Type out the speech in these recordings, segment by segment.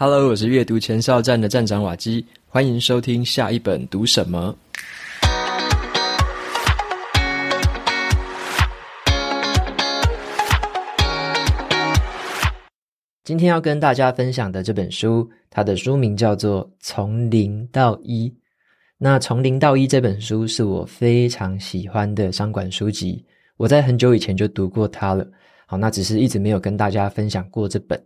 Hello，我是阅读前哨站的站长瓦基，欢迎收听下一本读什么。今天要跟大家分享的这本书，它的书名叫做《从零到一》。那《从零到一》这本书是我非常喜欢的商管书籍，我在很久以前就读过它了。好，那只是一直没有跟大家分享过这本。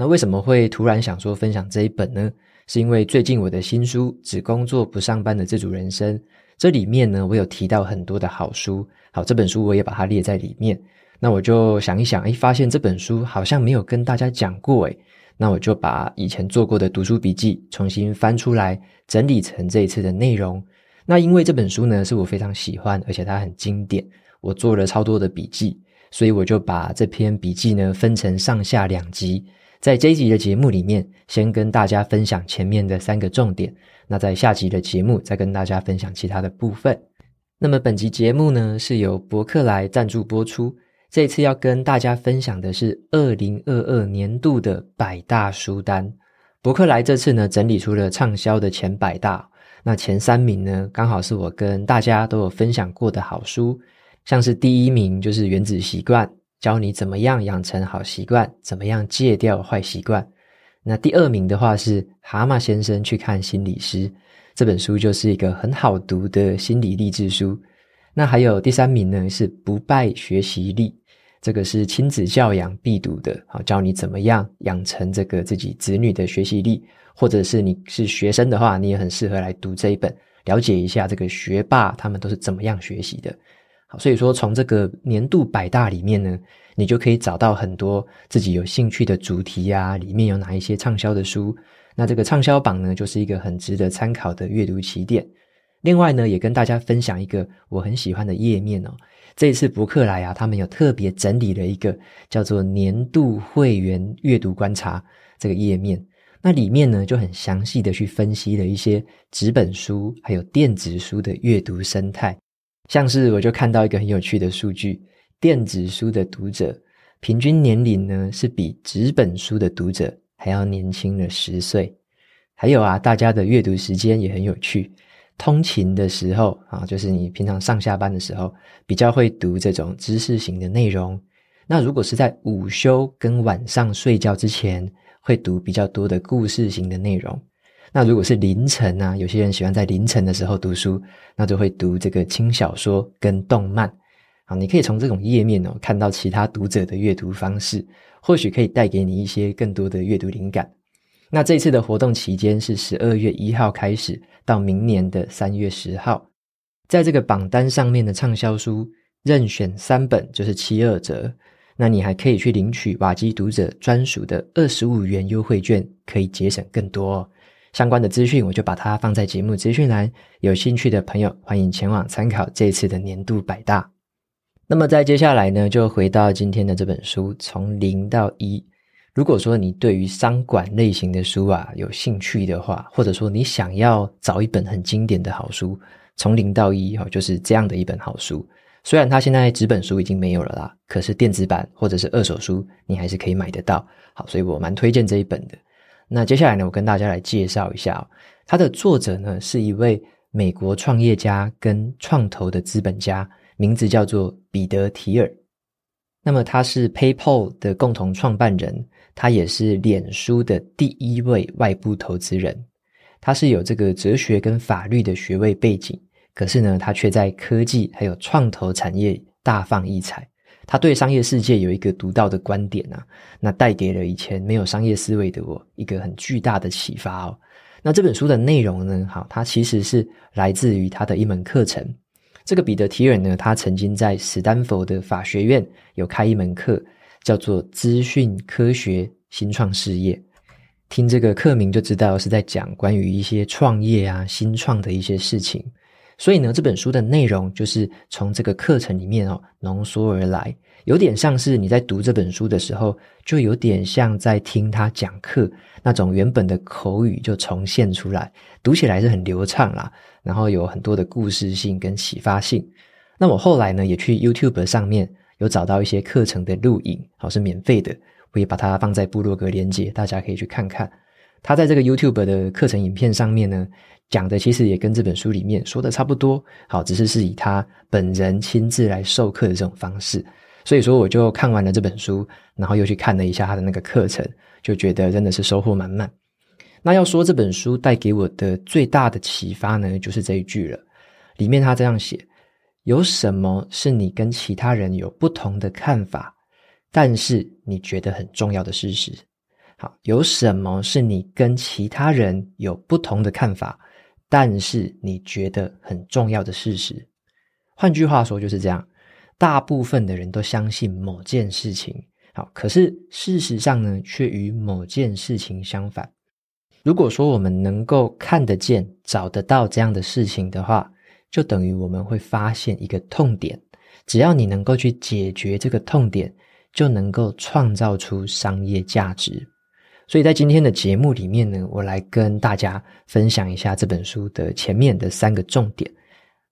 那为什么会突然想说分享这一本呢？是因为最近我的新书《只工作不上班的自主人生》，这里面呢，我有提到很多的好书。好，这本书我也把它列在里面。那我就想一想，诶，发现这本书好像没有跟大家讲过，诶，那我就把以前做过的读书笔记重新翻出来，整理成这一次的内容。那因为这本书呢，是我非常喜欢，而且它很经典，我做了超多的笔记，所以我就把这篇笔记呢分成上下两集。在这一集的节目里面，先跟大家分享前面的三个重点。那在下集的节目，再跟大家分享其他的部分。那么本集节目呢，是由博客来赞助播出。这次要跟大家分享的是二零二二年度的百大书单。博客来这次呢，整理出了畅销的前百大。那前三名呢，刚好是我跟大家都有分享过的好书，像是第一名就是《原子习惯》。教你怎么样养成好习惯，怎么样戒掉坏习惯。那第二名的话是《蛤蟆先生去看心理师》，这本书就是一个很好读的心理励志书。那还有第三名呢，是《不败学习力》，这个是亲子教养必读的，好，教你怎么样养成这个自己子女的学习力，或者是你是学生的话，你也很适合来读这一本，了解一下这个学霸他们都是怎么样学习的。好，所以说从这个年度百大里面呢，你就可以找到很多自己有兴趣的主题啊，里面有哪一些畅销的书。那这个畅销榜呢，就是一个很值得参考的阅读起点。另外呢，也跟大家分享一个我很喜欢的页面哦。这一次博客来啊，他们有特别整理了一个叫做年度会员阅读观察这个页面。那里面呢，就很详细的去分析了一些纸本书还有电子书的阅读生态。像是我就看到一个很有趣的数据，电子书的读者平均年龄呢是比纸本书的读者还要年轻了十岁。还有啊，大家的阅读时间也很有趣，通勤的时候啊，就是你平常上下班的时候，比较会读这种知识型的内容。那如果是在午休跟晚上睡觉之前，会读比较多的故事型的内容。那如果是凌晨啊，有些人喜欢在凌晨的时候读书，那就会读这个轻小说跟动漫。好，你可以从这种页面哦，看到其他读者的阅读方式，或许可以带给你一些更多的阅读灵感。那这次的活动期间是十二月一号开始，到明年的三月十号，在这个榜单上面的畅销书，任选三本就是七二折。那你还可以去领取瓦基读者专属的二十五元优惠券，可以节省更多哦。相关的资讯，我就把它放在节目资讯栏。有兴趣的朋友，欢迎前往参考这次的年度百大。那么，在接下来呢，就回到今天的这本书《从零到一》。如果说你对于商管类型的书啊有兴趣的话，或者说你想要找一本很经典的好书，《从零到一》哈，就是这样的一本好书。虽然它现在纸本书已经没有了啦，可是电子版或者是二手书，你还是可以买得到。好，所以我蛮推荐这一本的。那接下来呢，我跟大家来介绍一下哦，它的作者呢是一位美国创业家跟创投的资本家，名字叫做彼得提尔。那么他是 PayPal 的共同创办人，他也是脸书的第一位外部投资人。他是有这个哲学跟法律的学位背景，可是呢，他却在科技还有创投产业大放异彩。他对商业世界有一个独到的观点啊，那带给了以前没有商业思维的我一个很巨大的启发哦。那这本书的内容呢，好，它其实是来自于他的一门课程。这个彼得提尔呢，他曾经在史丹佛的法学院有开一门课，叫做《资讯科学新创事业》。听这个课名就知道是在讲关于一些创业啊、新创的一些事情。所以呢，这本书的内容就是从这个课程里面哦浓缩而来，有点像是你在读这本书的时候，就有点像在听他讲课那种原本的口语就重现出来，读起来是很流畅啦，然后有很多的故事性跟启发性。那我后来呢也去 YouTube 上面有找到一些课程的录影，好，是免费的，我也把它放在部落格连接，大家可以去看看。他在这个 YouTube 的课程影片上面呢，讲的其实也跟这本书里面说的差不多，好，只是是以他本人亲自来授课的这种方式。所以说，我就看完了这本书，然后又去看了一下他的那个课程，就觉得真的是收获满满。那要说这本书带给我的最大的启发呢，就是这一句了。里面他这样写：有什么是你跟其他人有不同的看法，但是你觉得很重要的事实？好，有什么是你跟其他人有不同的看法，但是你觉得很重要的事实？换句话说就是这样。大部分的人都相信某件事情，好，可是事实上呢，却与某件事情相反。如果说我们能够看得见、找得到这样的事情的话，就等于我们会发现一个痛点。只要你能够去解决这个痛点，就能够创造出商业价值。所以在今天的节目里面呢，我来跟大家分享一下这本书的前面的三个重点。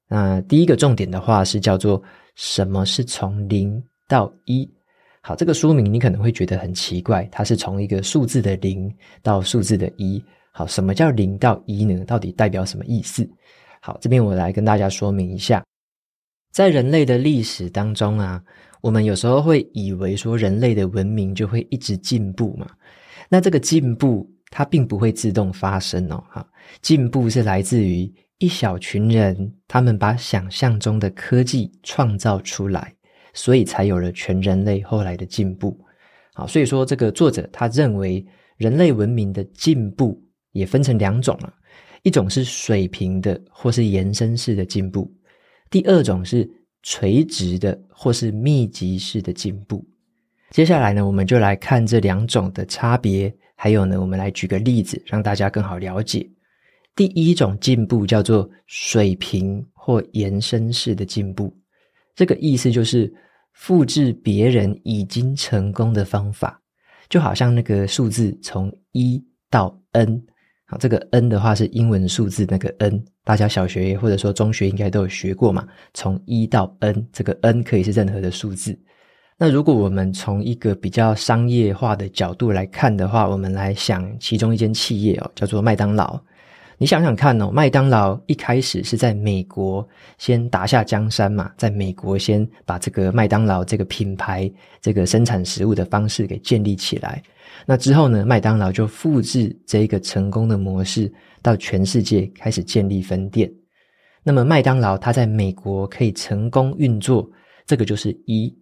那第一个重点的话是叫做。什么是从零到一？好，这个说明你可能会觉得很奇怪，它是从一个数字的零到数字的一。好，什么叫零到一呢？到底代表什么意思？好，这边我来跟大家说明一下，在人类的历史当中啊，我们有时候会以为说人类的文明就会一直进步嘛，那这个进步它并不会自动发生哦，哈，进步是来自于。一小群人，他们把想象中的科技创造出来，所以才有了全人类后来的进步。好，所以说这个作者他认为，人类文明的进步也分成两种了，一种是水平的或是延伸式的进步，第二种是垂直的或是密集式的进步。接下来呢，我们就来看这两种的差别，还有呢，我们来举个例子，让大家更好了解。第一种进步叫做水平或延伸式的进步，这个意思就是复制别人已经成功的方法，就好像那个数字从一到 n，好，这个 n 的话是英文数字那个 n，大家小学或者说中学应该都有学过嘛，从一到 n，这个 n 可以是任何的数字。那如果我们从一个比较商业化的角度来看的话，我们来想其中一间企业哦，叫做麦当劳。你想想看哦，麦当劳一开始是在美国先打下江山嘛，在美国先把这个麦当劳这个品牌、这个生产食物的方式给建立起来。那之后呢，麦当劳就复制这一个成功的模式，到全世界开始建立分店。那么麦当劳它在美国可以成功运作，这个就是一。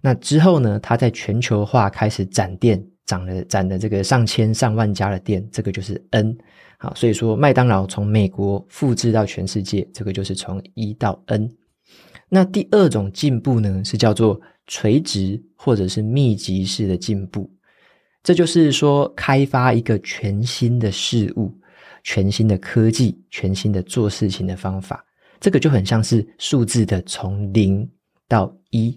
那之后呢，它在全球化开始展店，涨了展了这个上千上万家的店，这个就是 N。好，所以说麦当劳从美国复制到全世界，这个就是从一到 N。那第二种进步呢，是叫做垂直或者是密集式的进步。这就是说，开发一个全新的事物、全新的科技、全新的做事情的方法。这个就很像是数字的从零到一。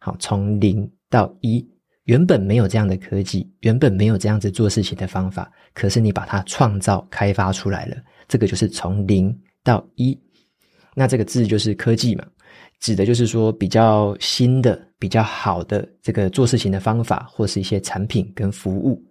好，从零到一。原本没有这样的科技，原本没有这样子做事情的方法，可是你把它创造、开发出来了，这个就是从零到一。那这个字就是科技嘛，指的就是说比较新的、比较好的这个做事情的方法，或是一些产品跟服务。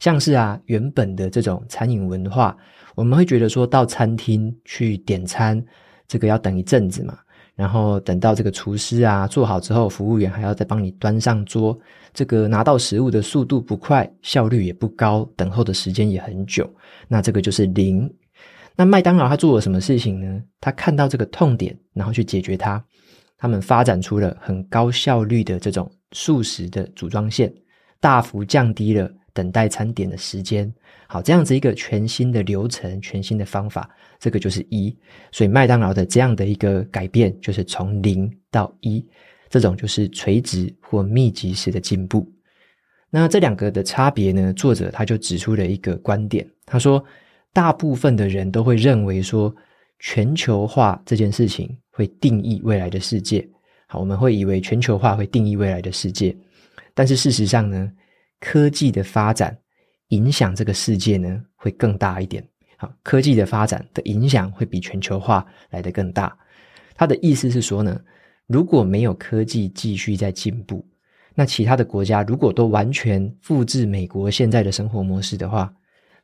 像是啊，原本的这种餐饮文化，我们会觉得说到餐厅去点餐，这个要等一阵子嘛。然后等到这个厨师啊做好之后，服务员还要再帮你端上桌，这个拿到食物的速度不快，效率也不高，等候的时间也很久。那这个就是零。那麦当劳他做了什么事情呢？他看到这个痛点，然后去解决它。他们发展出了很高效率的这种速食的组装线，大幅降低了等待餐点的时间。好，这样子一个全新的流程，全新的方法，这个就是一。所以麦当劳的这样的一个改变，就是从零到一，这种就是垂直或密集式的进步。那这两个的差别呢？作者他就指出了一个观点，他说，大部分的人都会认为说，全球化这件事情会定义未来的世界。好，我们会以为全球化会定义未来的世界，但是事实上呢，科技的发展。影响这个世界呢，会更大一点。好，科技的发展的影响会比全球化来得更大。他的意思是说呢，如果没有科技继续在进步，那其他的国家如果都完全复制美国现在的生活模式的话，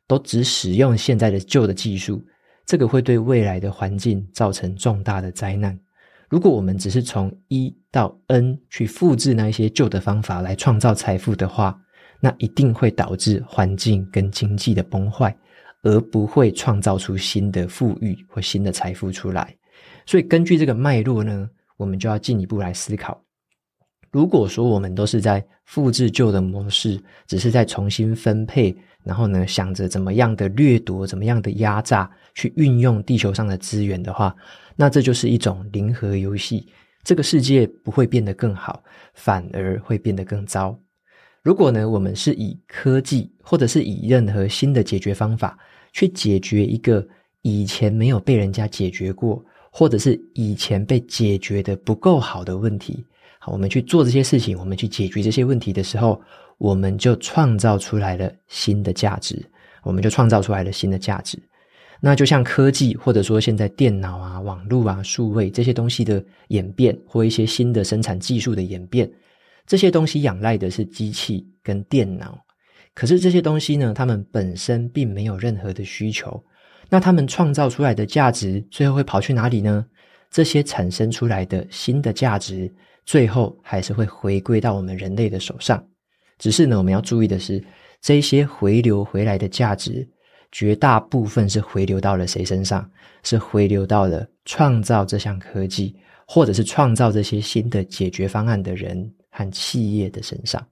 都只使用现在的旧的技术，这个会对未来的环境造成重大的灾难。如果我们只是从一到 N 去复制那一些旧的方法来创造财富的话，那一定会导致环境跟经济的崩坏，而不会创造出新的富裕或新的财富出来。所以，根据这个脉络呢，我们就要进一步来思考：如果说我们都是在复制旧的模式，只是在重新分配，然后呢，想着怎么样的掠夺、怎么样的压榨，去运用地球上的资源的话，那这就是一种零和游戏。这个世界不会变得更好，反而会变得更糟。如果呢，我们是以科技，或者是以任何新的解决方法，去解决一个以前没有被人家解决过，或者是以前被解决的不够好的问题，好，我们去做这些事情，我们去解决这些问题的时候，我们就创造出来了新的价值，我们就创造出来了新的价值。那就像科技，或者说现在电脑啊、网络啊、数位这些东西的演变，或一些新的生产技术的演变。这些东西仰赖的是机器跟电脑，可是这些东西呢，它们本身并没有任何的需求。那他们创造出来的价值，最后会跑去哪里呢？这些产生出来的新的价值，最后还是会回归到我们人类的手上。只是呢，我们要注意的是，这些回流回来的价值，绝大部分是回流到了谁身上？是回流到了创造这项科技，或者是创造这些新的解决方案的人。和企业的身上。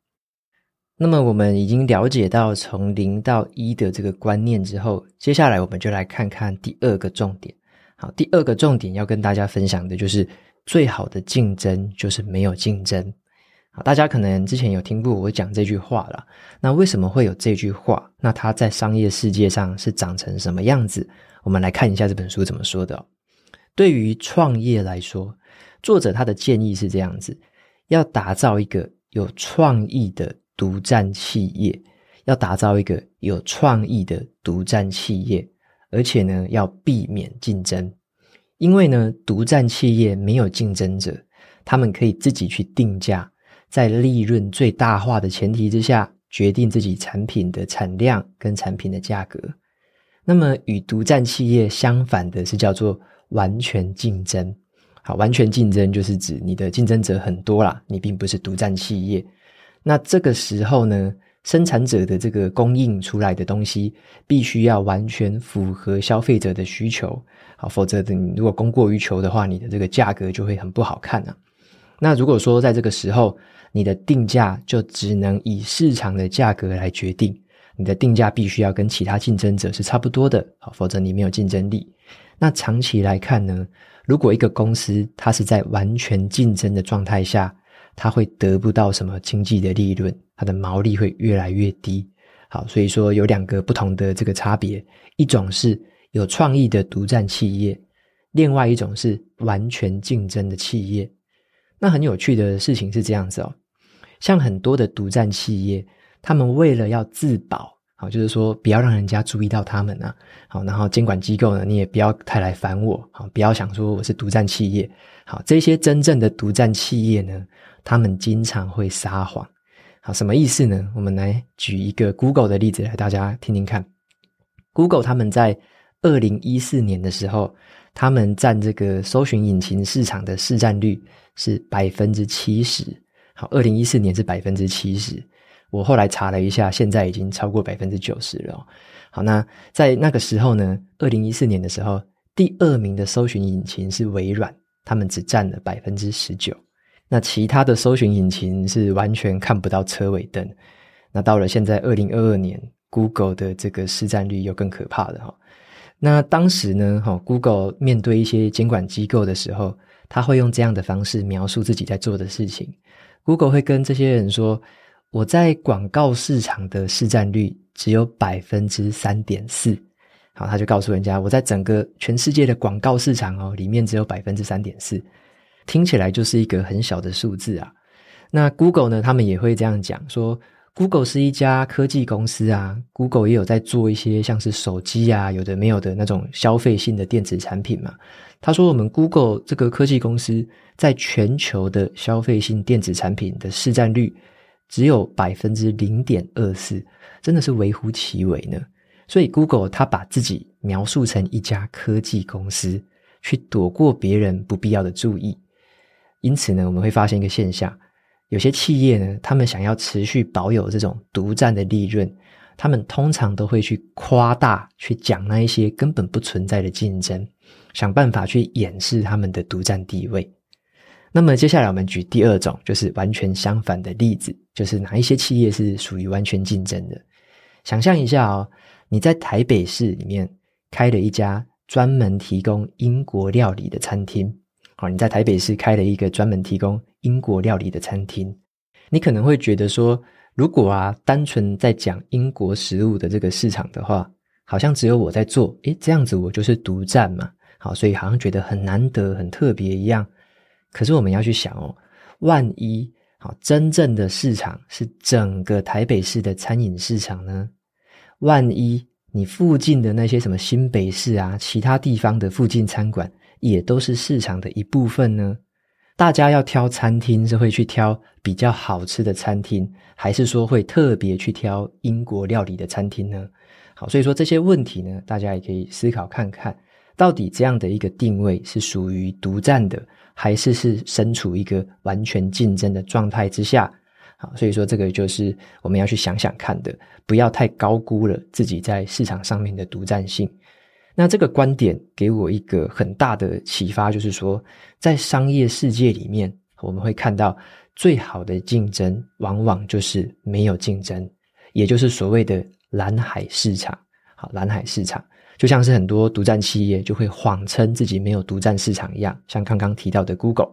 那么，我们已经了解到从零到一的这个观念之后，接下来我们就来看看第二个重点。好，第二个重点要跟大家分享的就是，最好的竞争就是没有竞争。好，大家可能之前有听过我讲这句话了。那为什么会有这句话？那它在商业世界上是长成什么样子？我们来看一下这本书怎么说的。对于创业来说，作者他的建议是这样子。要打造一个有创意的独占企业，要打造一个有创意的独占企业，而且呢，要避免竞争，因为呢，独占企业没有竞争者，他们可以自己去定价，在利润最大化的前提之下，决定自己产品的产量跟产品的价格。那么，与独占企业相反的是叫做完全竞争。好，完全竞争就是指你的竞争者很多啦，你并不是独占企业。那这个时候呢，生产者的这个供应出来的东西，必须要完全符合消费者的需求。好，否则你如果供过于求的话，你的这个价格就会很不好看啊。那如果说在这个时候，你的定价就只能以市场的价格来决定，你的定价必须要跟其他竞争者是差不多的，好，否则你没有竞争力。那长期来看呢，如果一个公司它是在完全竞争的状态下，它会得不到什么经济的利润，它的毛利会越来越低。好，所以说有两个不同的这个差别，一种是有创意的独占企业，另外一种是完全竞争的企业。那很有趣的事情是这样子哦，像很多的独占企业，他们为了要自保。好，就是说不要让人家注意到他们啊。好，然后监管机构呢，你也不要太来烦我。好，不要想说我是独占企业。好，这些真正的独占企业呢，他们经常会撒谎。好，什么意思呢？我们来举一个 Google 的例子来大家听听看。Google 他们在二零一四年的时候，他们占这个搜寻引擎市场的市占率是百分之七十。好，二零一四年是百分之七十。我后来查了一下，现在已经超过百分之九十了。好，那在那个时候呢，二零一四年的时候，第二名的搜寻引擎是微软，他们只占了百分之十九。那其他的搜寻引擎是完全看不到车尾灯。那到了现在二零二二年，Google 的这个市占率又更可怕了哈。那当时呢，哈，Google 面对一些监管机构的时候，他会用这样的方式描述自己在做的事情。Google 会跟这些人说。我在广告市场的市占率只有百分之三点四，好，他就告诉人家，我在整个全世界的广告市场哦，里面只有百分之三点四，听起来就是一个很小的数字啊。那 Google 呢，他们也会这样讲说，Google 是一家科技公司啊，Google 也有在做一些像是手机啊，有的没有的那种消费性的电子产品嘛。他说，我们 Google 这个科技公司在全球的消费性电子产品的市占率。只有百分之零点二四，真的是微乎其微呢。所以 Google 它把自己描述成一家科技公司，去躲过别人不必要的注意。因此呢，我们会发现一个现象：有些企业呢，他们想要持续保有这种独占的利润，他们通常都会去夸大、去讲那一些根本不存在的竞争，想办法去掩饰他们的独占地位。那么接下来我们举第二种，就是完全相反的例子，就是哪一些企业是属于完全竞争的。想象一下哦，你在台北市里面开了一家专门提供英国料理的餐厅。好，你在台北市开了一个专门提供英国料理的餐厅，你可能会觉得说，如果啊，单纯在讲英国食物的这个市场的话，好像只有我在做，诶，这样子我就是独占嘛。好，所以好像觉得很难得、很特别一样。可是我们要去想哦，万一好，真正的市场是整个台北市的餐饮市场呢？万一你附近的那些什么新北市啊，其他地方的附近餐馆也都是市场的一部分呢？大家要挑餐厅是会去挑比较好吃的餐厅，还是说会特别去挑英国料理的餐厅呢？好，所以说这些问题呢，大家也可以思考看看，到底这样的一个定位是属于独占的。还是是身处一个完全竞争的状态之下，好，所以说这个就是我们要去想想看的，不要太高估了自己在市场上面的独占性。那这个观点给我一个很大的启发，就是说，在商业世界里面，我们会看到最好的竞争，往往就是没有竞争，也就是所谓的蓝海市场。好，蓝海市场。就像是很多独占企业就会谎称自己没有独占市场一样，像刚刚提到的 Google。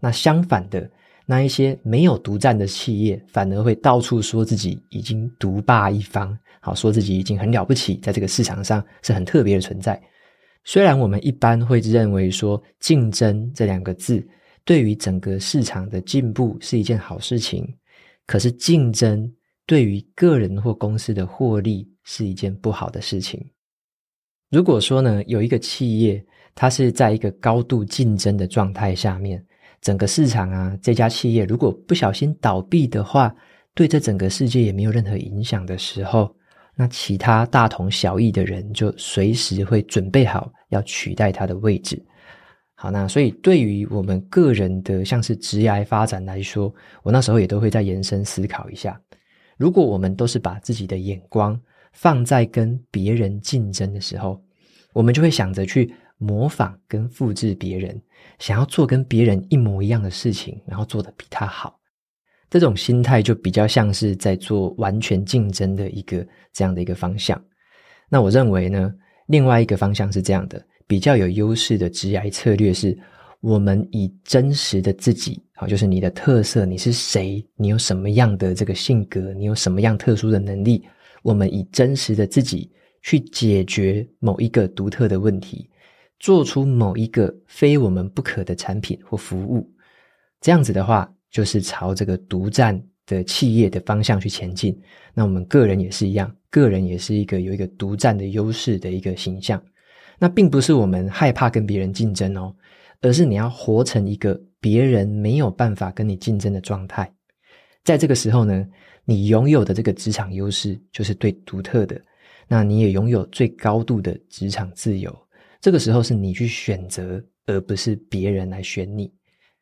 那相反的，那一些没有独占的企业，反而会到处说自己已经独霸一方，好，说自己已经很了不起，在这个市场上是很特别的存在。虽然我们一般会认为说“竞争”这两个字对于整个市场的进步是一件好事情，可是竞争对于个人或公司的获利是一件不好的事情。如果说呢，有一个企业，它是在一个高度竞争的状态下面，整个市场啊，这家企业如果不小心倒闭的话，对这整个世界也没有任何影响的时候，那其他大同小异的人就随时会准备好要取代它的位置。好，那所以对于我们个人的像是职业发展来说，我那时候也都会再延伸思考一下，如果我们都是把自己的眼光。放在跟别人竞争的时候，我们就会想着去模仿跟复制别人，想要做跟别人一模一样的事情，然后做得比他好。这种心态就比较像是在做完全竞争的一个这样的一个方向。那我认为呢，另外一个方向是这样的，比较有优势的职涯策略是，我们以真实的自己，好，就是你的特色，你是谁，你有什么样的这个性格，你有什么样特殊的能力。我们以真实的自己去解决某一个独特的问题，做出某一个非我们不可的产品或服务，这样子的话，就是朝这个独占的企业的方向去前进。那我们个人也是一样，个人也是一个有一个独占的优势的一个形象。那并不是我们害怕跟别人竞争哦，而是你要活成一个别人没有办法跟你竞争的状态。在这个时候呢，你拥有的这个职场优势就是最独特的，那你也拥有最高度的职场自由。这个时候是你去选择，而不是别人来选你。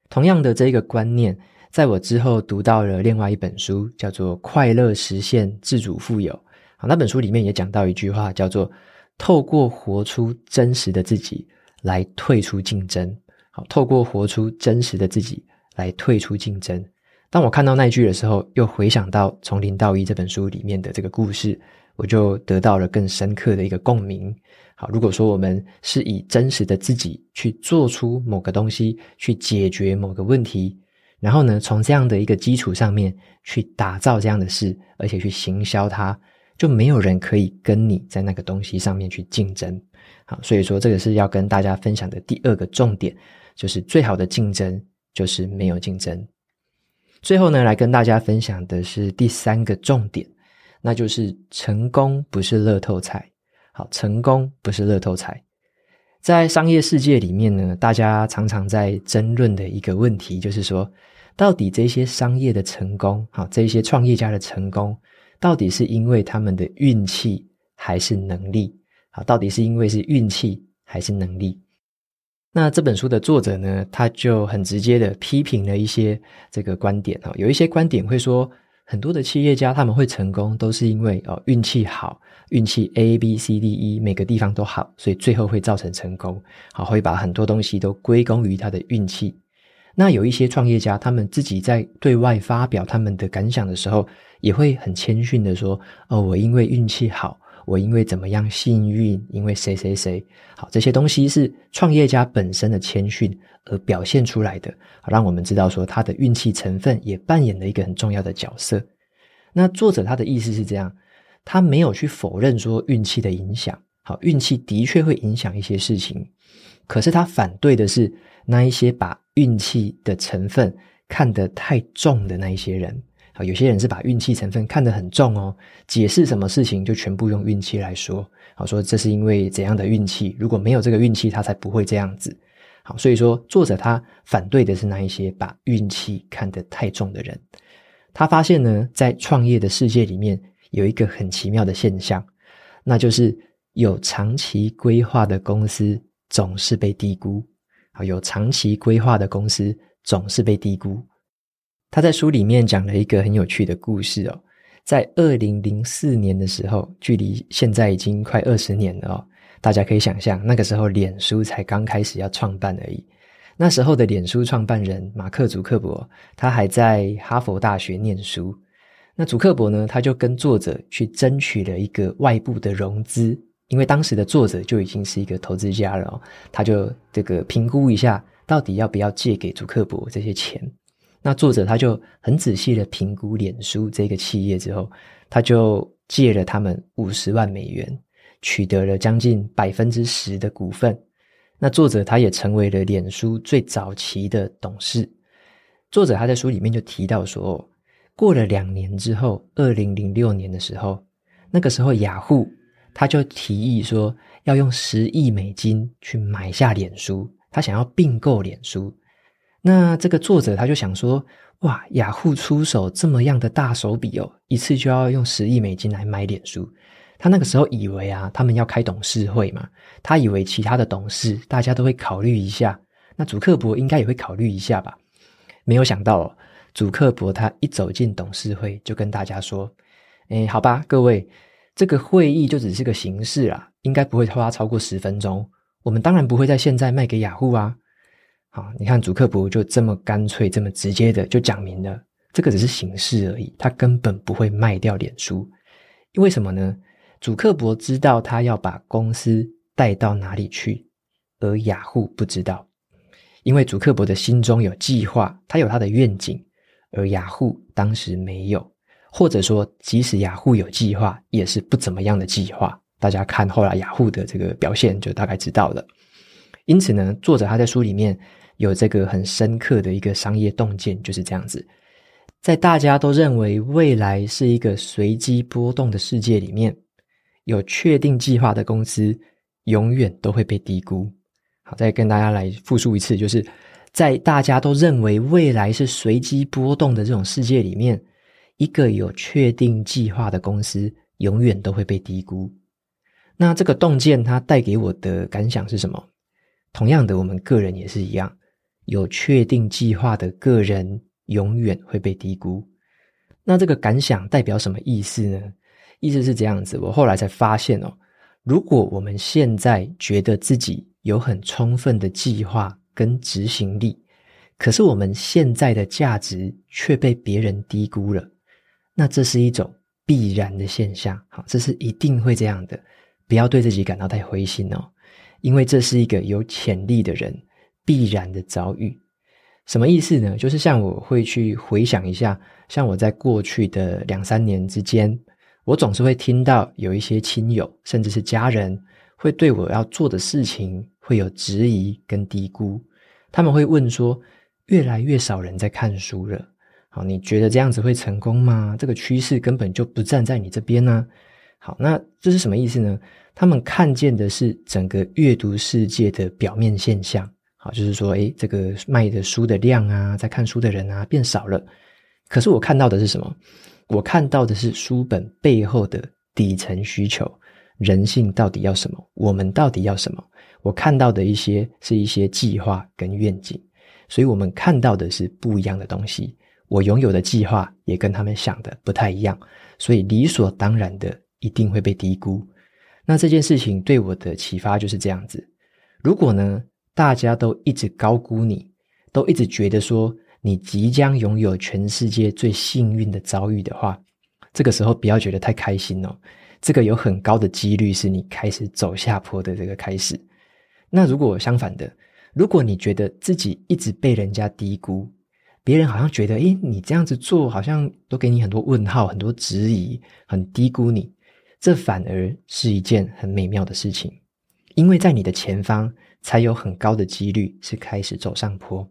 同样的这一个观念，在我之后读到了另外一本书，叫做《快乐实现自主富有》。好，那本书里面也讲到一句话，叫做“透过活出真实的自己来退出竞争”。好，透过活出真实的自己来退出竞争。当我看到那句的时候，又回想到《从零到一》这本书里面的这个故事，我就得到了更深刻的一个共鸣。好，如果说我们是以真实的自己去做出某个东西，去解决某个问题，然后呢，从这样的一个基础上面去打造这样的事，而且去行销它，就没有人可以跟你在那个东西上面去竞争。好，所以说这个是要跟大家分享的第二个重点，就是最好的竞争就是没有竞争。最后呢，来跟大家分享的是第三个重点，那就是成功不是乐透彩。好，成功不是乐透彩。在商业世界里面呢，大家常常在争论的一个问题，就是说，到底这些商业的成功，好，这些创业家的成功，到底是因为他们的运气，还是能力？好，到底是因为是运气还是能力？那这本书的作者呢，他就很直接的批评了一些这个观点啊，有一些观点会说，很多的企业家他们会成功，都是因为哦运气好，运气 A B C D E 每个地方都好，所以最后会造成成功。好，会把很多东西都归功于他的运气。那有一些创业家，他们自己在对外发表他们的感想的时候，也会很谦逊的说：“哦，我因为运气好。”我因为怎么样幸运，因为谁谁谁好，这些东西是创业家本身的谦逊而表现出来的，好让我们知道说他的运气成分也扮演了一个很重要的角色。那作者他的意思是这样，他没有去否认说运气的影响，好，运气的确会影响一些事情，可是他反对的是那一些把运气的成分看得太重的那一些人。啊，有些人是把运气成分看得很重哦，解释什么事情就全部用运气来说，好，说这是因为怎样的运气，如果没有这个运气，他才不会这样子。好，所以说作者他反对的是那一些把运气看得太重的人。他发现呢，在创业的世界里面有一个很奇妙的现象，那就是有长期规划的公司总是被低估。好，有长期规划的公司总是被低估。他在书里面讲了一个很有趣的故事哦，在二零零四年的时候，距离现在已经快二十年了哦。大家可以想象，那个时候脸书才刚开始要创办而已。那时候的脸书创办人马克·祖克伯，他还在哈佛大学念书。那祖克伯呢，他就跟作者去争取了一个外部的融资，因为当时的作者就已经是一个投资家了哦，他就这个评估一下，到底要不要借给祖克伯这些钱。那作者他就很仔细的评估脸书这个企业之后，他就借了他们五十万美元，取得了将近百分之十的股份。那作者他也成为了脸书最早期的董事。作者他在书里面就提到说，过了两年之后，二零零六年的时候，那个时候雅虎他就提议说要用十亿美金去买下脸书，他想要并购脸书。那这个作者他就想说，哇，雅虎出手这么样的大手笔哦，一次就要用十亿美金来买脸书。他那个时候以为啊，他们要开董事会嘛，他以为其他的董事大家都会考虑一下，那祖克伯应该也会考虑一下吧。没有想到哦，祖克伯他一走进董事会就跟大家说，诶，好吧，各位，这个会议就只是个形式啦，应该不会花超过十分钟。我们当然不会在现在卖给雅虎啊。啊，你看，祖克伯就这么干脆、这么直接的就讲明了，这个只是形式而已，他根本不会卖掉脸书。因为什么呢？祖克伯知道他要把公司带到哪里去，而雅虎不知道。因为祖克伯的心中有计划，他有他的愿景，而雅虎当时没有，或者说，即使雅虎有计划，也是不怎么样的计划。大家看后来雅虎的这个表现，就大概知道了。因此呢，作者他在书里面。有这个很深刻的一个商业洞见，就是这样子。在大家都认为未来是一个随机波动的世界里面，有确定计划的公司永远都会被低估。好，再跟大家来复述一次，就是在大家都认为未来是随机波动的这种世界里面，一个有确定计划的公司永远都会被低估。那这个洞见它带给我的感想是什么？同样的，我们个人也是一样。有确定计划的个人永远会被低估。那这个感想代表什么意思呢？意思是这样子，我后来才发现哦，如果我们现在觉得自己有很充分的计划跟执行力，可是我们现在的价值却被别人低估了，那这是一种必然的现象。好，这是一定会这样的，不要对自己感到太灰心哦，因为这是一个有潜力的人。必然的遭遇，什么意思呢？就是像我会去回想一下，像我在过去的两三年之间，我总是会听到有一些亲友，甚至是家人，会对我要做的事情会有质疑跟低估。他们会问说：“越来越少人在看书了，好，你觉得这样子会成功吗？这个趋势根本就不站在你这边呢。”好，那这是什么意思呢？他们看见的是整个阅读世界的表面现象。就是说，诶，这个卖的书的量啊，在看书的人啊变少了。可是我看到的是什么？我看到的是书本背后的底层需求，人性到底要什么，我们到底要什么。我看到的一些是一些计划跟愿景，所以我们看到的是不一样的东西。我拥有的计划也跟他们想的不太一样，所以理所当然的一定会被低估。那这件事情对我的启发就是这样子。如果呢，大家都一直高估你，都一直觉得说你即将拥有全世界最幸运的遭遇的话，这个时候不要觉得太开心哦。这个有很高的几率是你开始走下坡的这个开始。那如果相反的，如果你觉得自己一直被人家低估，别人好像觉得，诶，你这样子做好像都给你很多问号、很多质疑，很低估你，这反而是一件很美妙的事情，因为在你的前方才有很高的几率是开始走上坡。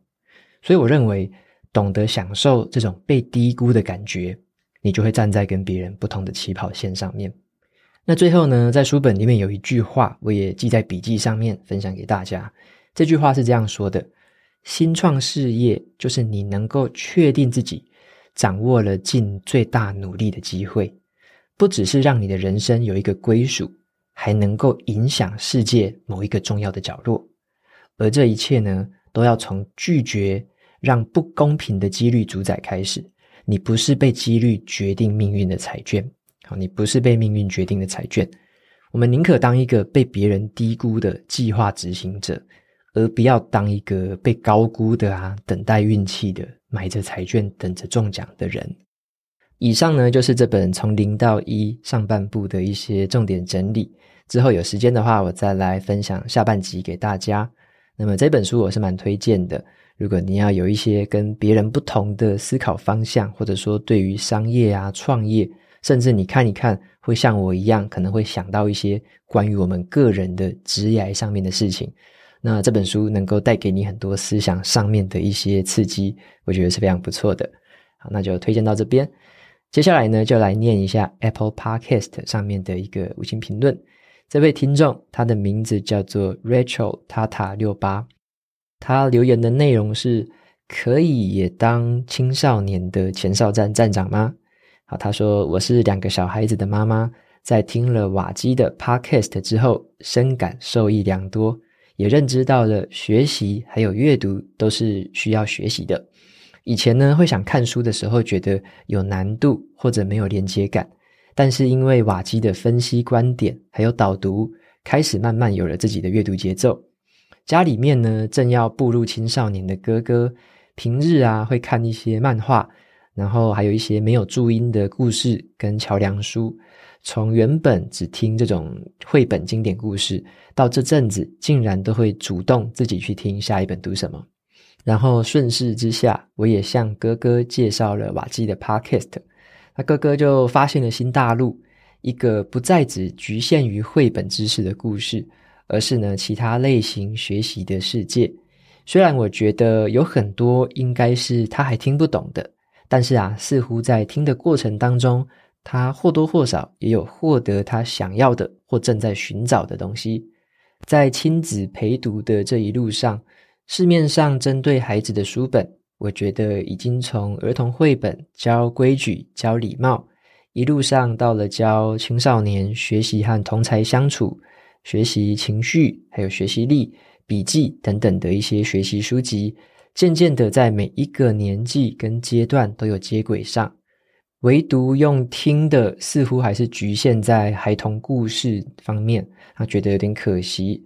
所以我认为，懂得享受这种被低估的感觉，你就会站在跟别人不同的起跑线上面。那最后呢，在书本里面有一句话，我也记在笔记上面，分享给大家。这句话是这样说的。新创事业就是你能够确定自己掌握了尽最大努力的机会，不只是让你的人生有一个归属，还能够影响世界某一个重要的角落。而这一切呢，都要从拒绝让不公平的几率主宰开始。你不是被几率决定命运的彩券，好，你不是被命运决定的彩券。我们宁可当一个被别人低估的计划执行者。而不要当一个被高估的啊，等待运气的，买着彩券等着中奖的人。以上呢，就是这本从零到一上半部的一些重点整理。之后有时间的话，我再来分享下半集给大家。那么这本书我是蛮推荐的。如果你要有一些跟别人不同的思考方向，或者说对于商业啊、创业，甚至你看一看，会像我一样，可能会想到一些关于我们个人的职业上面的事情。那这本书能够带给你很多思想上面的一些刺激，我觉得是非常不错的。好，那就推荐到这边。接下来呢，就来念一下 Apple Podcast 上面的一个五星评论。这位听众他的名字叫做 Rachel Tata 六八，他留言的内容是：可以也当青少年的前哨站站长吗？好，他说我是两个小孩子的妈妈，在听了瓦基的 Podcast 之后，深感受益良多。也认知到了学习还有阅读都是需要学习的。以前呢，会想看书的时候觉得有难度或者没有连接感，但是因为瓦基的分析观点还有导读，开始慢慢有了自己的阅读节奏。家里面呢，正要步入青少年的哥哥，平日啊会看一些漫画，然后还有一些没有注音的故事跟桥梁书。从原本只听这种绘本经典故事，到这阵子竟然都会主动自己去听下一本读什么，然后顺势之下，我也向哥哥介绍了瓦基的 Podcast，那哥哥就发现了新大陆，一个不再只局限于绘本知识的故事，而是呢其他类型学习的世界。虽然我觉得有很多应该是他还听不懂的，但是啊，似乎在听的过程当中。他或多或少也有获得他想要的或正在寻找的东西。在亲子陪读的这一路上，市面上针对孩子的书本，我觉得已经从儿童绘本教规矩、教礼貌，一路上到了教青少年学习和同才相处、学习情绪，还有学习力、笔记等等的一些学习书籍，渐渐的在每一个年纪跟阶段都有接轨上。唯独用听的，似乎还是局限在孩童故事方面，他觉得有点可惜。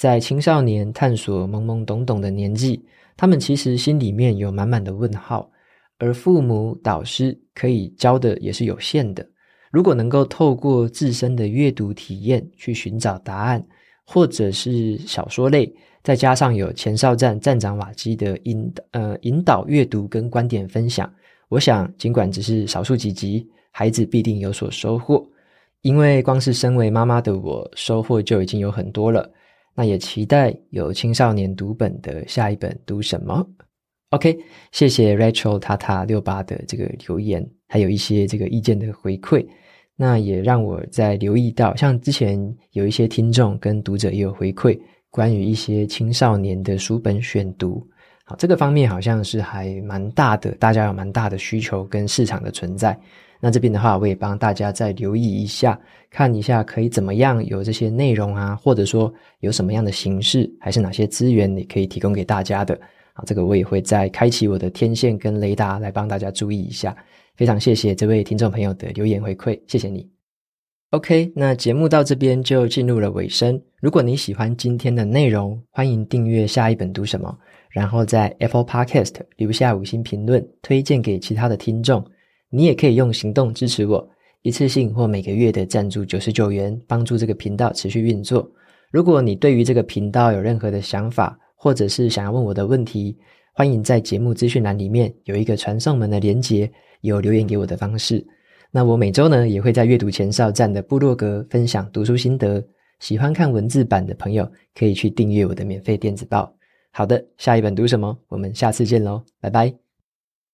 在青少年探索懵懵懂懂的年纪，他们其实心里面有满满的问号，而父母导师可以教的也是有限的。如果能够透过自身的阅读体验去寻找答案，或者是小说类，再加上有前哨站站长瓦基的引呃引导阅读跟观点分享。我想，尽管只是少数几集，孩子必定有所收获，因为光是身为妈妈的我，收获就已经有很多了。那也期待有青少年读本的下一本读什么？OK，谢谢 Rachel 塔塔六八的这个留言，还有一些这个意见的回馈。那也让我在留意到，像之前有一些听众跟读者也有回馈，关于一些青少年的书本选读。好这个方面好像是还蛮大的，大家有蛮大的需求跟市场的存在。那这边的话，我也帮大家再留意一下，看一下可以怎么样有这些内容啊，或者说有什么样的形式，还是哪些资源你可以提供给大家的。啊，这个我也会再开启我的天线跟雷达来帮大家注意一下。非常谢谢这位听众朋友的留言回馈，谢谢你。OK，那节目到这边就进入了尾声。如果你喜欢今天的内容，欢迎订阅下一本读什么，然后在 Apple Podcast 留下五星评论，推荐给其他的听众。你也可以用行动支持我，一次性或每个月的赞助九十九元，帮助这个频道持续运作。如果你对于这个频道有任何的想法，或者是想要问我的问题，欢迎在节目资讯栏里面有一个传送门的连接，有留言给我的方式。那我每周呢也会在阅读前哨站的部落格分享读书心得，喜欢看文字版的朋友可以去订阅我的免费电子报。好的，下一本读什么？我们下次见喽，拜拜。